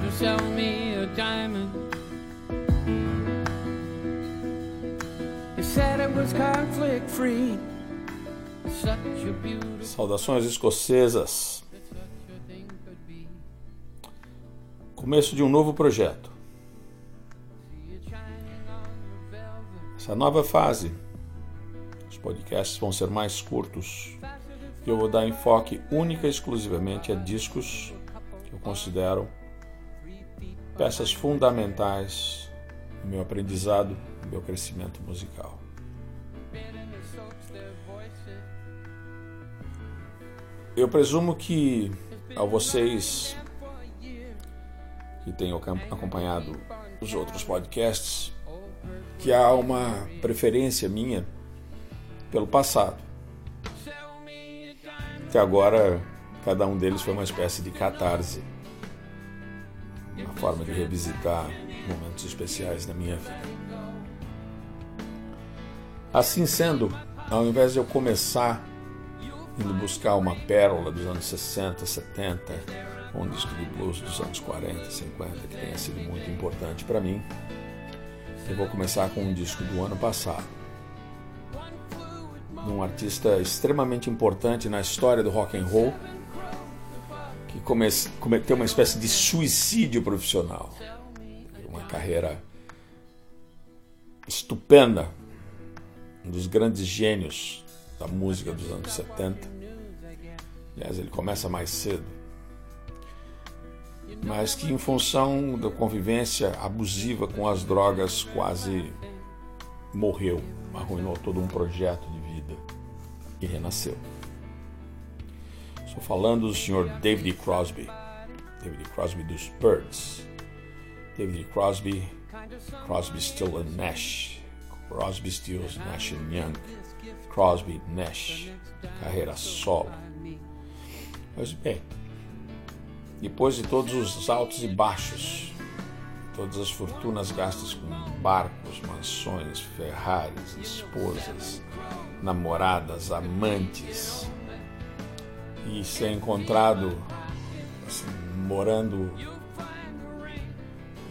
To sell me a diamond. Saudações escocesas. Começo de um novo projeto. Essa nova fase. Os podcasts vão ser mais curtos. Eu vou dar enfoque única e exclusivamente a discos que eu considero peças fundamentais no meu aprendizado, no meu crescimento musical. Eu presumo que a vocês que tenham acom- acompanhado os outros podcasts, que há uma preferência minha pelo passado. Que agora cada um deles foi uma espécie de catarse, uma forma de revisitar momentos especiais da minha vida. Assim sendo, ao invés de eu começar indo buscar uma pérola dos anos 60, 70, ou um disco de blues dos anos 40, 50, que tenha sido muito importante para mim, eu vou começar com um disco do ano passado. De um artista extremamente importante na história do rock and roll, que come- cometeu uma espécie de suicídio profissional. Uma carreira estupenda, um dos grandes gênios da música dos anos 70. Aliás, ele começa mais cedo. Mas que, em função da convivência abusiva com as drogas, quase morreu, arruinou todo um projeto de vida e renasceu. Estou falando do Sr. David Crosby, David Crosby dos Birds, David Crosby, Crosby, Still and Nash, Crosby, Stills, Nash Young, Crosby, Nash, carreira solo. Mas bem, depois de todos os altos e baixos, todas as fortunas gastas com barcos, mansões, Ferraris, esposas, namoradas, amantes, e ser encontrado assim, morando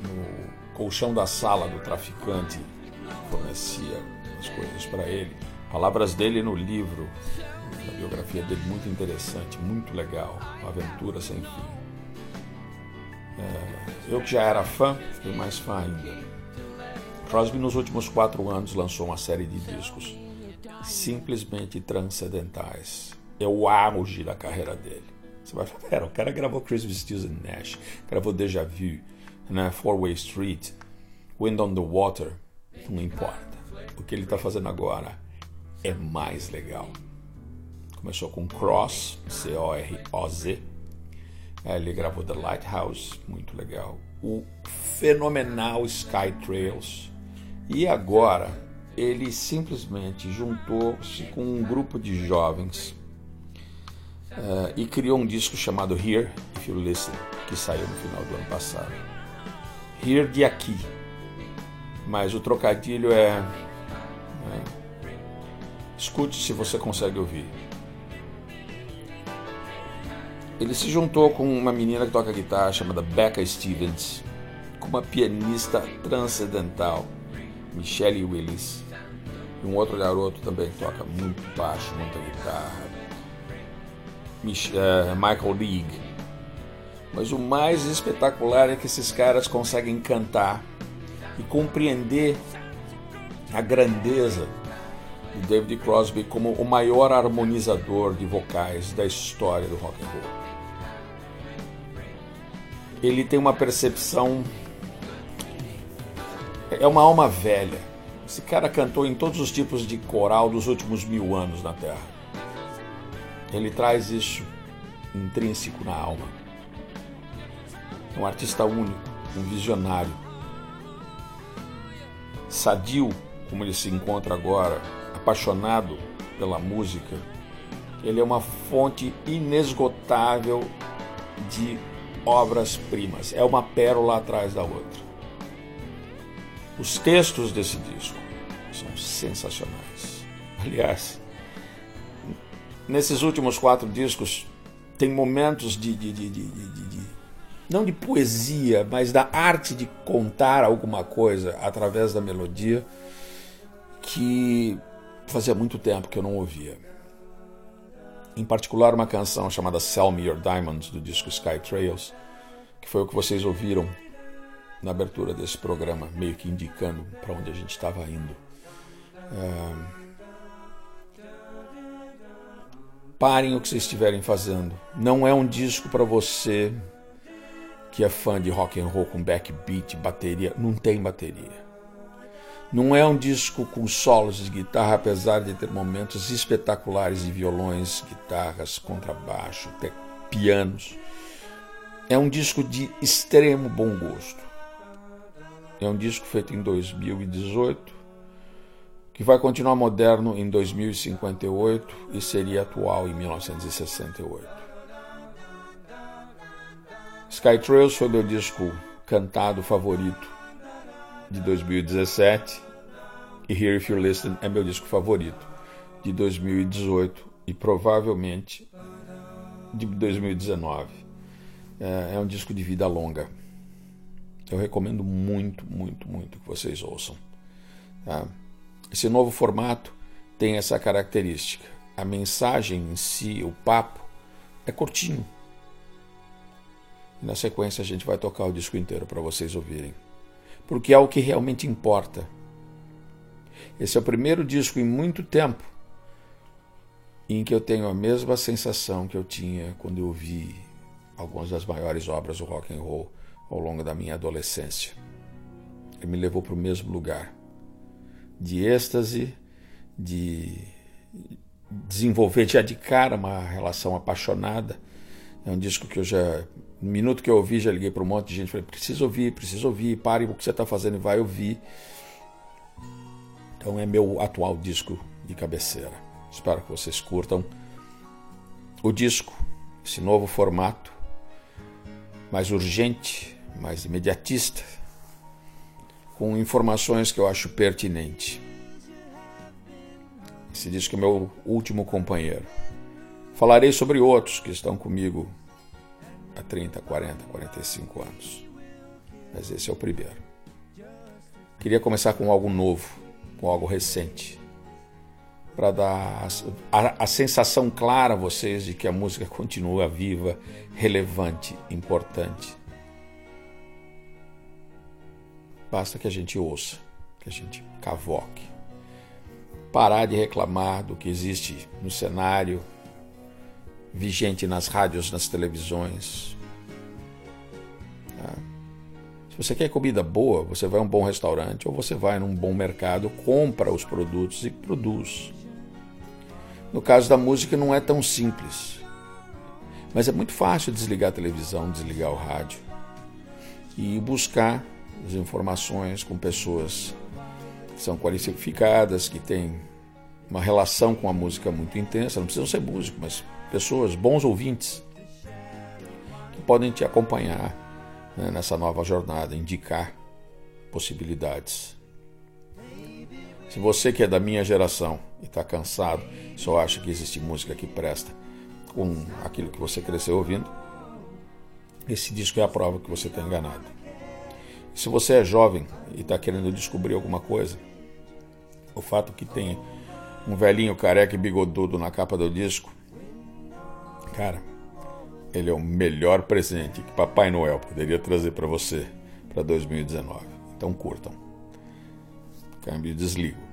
no colchão da sala do traficante que fornecia as coisas para ele. Palavras dele no livro, na biografia dele, muito interessante, muito legal, uma aventura sem fim. É, eu que já era fã, fiquei mais fã ainda. Crosby, nos últimos quatro anos, lançou uma série de discos simplesmente transcendentais. É o auge da carreira dele. Você vai falar, pera, o cara gravou Crosby, Stills and Nash, gravou Deja Vu, né, Four Way Street, Wind on the Water, não importa. O que ele está fazendo agora é mais legal. Começou com Cross, C-O-R-O-Z. Aí Ele gravou The Lighthouse, muito legal. O fenomenal Sky Trails. E agora ele simplesmente juntou-se com um grupo de jovens eh, e criou um disco chamado Here If You Listen, que saiu no final do ano passado. Here de aqui. Mas o trocadilho é. né, escute se você consegue ouvir. Ele se juntou com uma menina que toca guitarra chamada Becca Stevens, com uma pianista transcendental, Michelle Willis, e um outro garoto também que toca muito baixo, muita guitarra, Michael League. Mas o mais espetacular é que esses caras conseguem cantar e compreender a grandeza de David Crosby como o maior harmonizador de vocais da história do rock and roll. Ele tem uma percepção é uma alma velha. Esse cara cantou em todos os tipos de coral dos últimos mil anos na Terra. Ele traz isso intrínseco na alma. É um artista único, um visionário. Sadio, como ele se encontra agora, apaixonado pela música, ele é uma fonte inesgotável de obras-primas. É uma pérola atrás da outra. Os textos desse disco são sensacionais. Aliás, nesses últimos quatro discos tem momentos de, de, de, de, não de poesia, mas da arte de contar alguma coisa através da melodia que fazia muito tempo que eu não ouvia. Em particular, uma canção chamada Sell Me Your Diamonds, do disco Sky Trails, que foi o que vocês ouviram na abertura desse programa, meio que indicando para onde a gente estava indo. Parem o que vocês estiverem fazendo. Não é um disco para você que é fã de rock and roll com backbeat, bateria. Não tem bateria. Não é um disco com solos de guitarra, apesar de ter momentos espetaculares de violões, guitarras, contrabaixo, até pianos. É um disco de extremo bom gosto. É um disco feito em 2018 que vai continuar moderno em 2058 e seria atual em 1968. Sky Trails foi meu disco cantado favorito de 2017 e Here If You Listen é meu disco favorito de 2018 e provavelmente de 2019. É, é um disco de vida longa. Eu recomendo muito, muito, muito que vocês ouçam. Tá? Esse novo formato tem essa característica. A mensagem em si, o papo, é curtinho. E na sequência a gente vai tocar o disco inteiro para vocês ouvirem. Porque é o que realmente importa. Esse é o primeiro disco em muito tempo em que eu tenho a mesma sensação que eu tinha quando eu vi algumas das maiores obras do rock and roll ao longo da minha adolescência. Ele me levou para o mesmo lugar de êxtase, de desenvolver já de cara uma relação apaixonada. É um disco que eu já, no minuto que eu ouvi, já liguei para um monte de gente, falei, preciso ouvir, preciso ouvir, pare o que você está fazendo e vai ouvir. Então é meu atual disco de cabeceira. Espero que vocês curtam o disco, esse novo formato, mais urgente, mais imediatista, com informações que eu acho pertinente. Esse disco é meu último companheiro. Falarei sobre outros que estão comigo há 30, 40, 45 anos. Mas esse é o primeiro. Queria começar com algo novo, com algo recente, para dar a, a, a, sensação clara a vocês de que a música continua viva, relevante, importante Basta que a gente ouça, que a gente cavoque. Parar de reclamar do que existe no cenário, vigente nas rádios, nas televisões. Tá? Se você quer comida boa, você vai a um bom restaurante ou você vai num bom mercado, compra os produtos e produz. No caso da música não é tão simples. Mas é muito fácil desligar a televisão, desligar o rádio e buscar as informações com pessoas que são qualificadas, que têm uma relação com a música muito intensa, não precisam ser músicos, mas pessoas, bons ouvintes, que podem te acompanhar né, nessa nova jornada, indicar possibilidades. Se você que é da minha geração e está cansado, só acha que existe música que presta com aquilo que você cresceu ouvindo, esse disco é a prova que você está enganado. Se você é jovem e está querendo descobrir alguma coisa, o fato que tem um velhinho careca e bigodudo na capa do disco, cara, ele é o melhor presente que Papai Noel poderia trazer para você para 2019. Então curtam. Câmbio e desligo.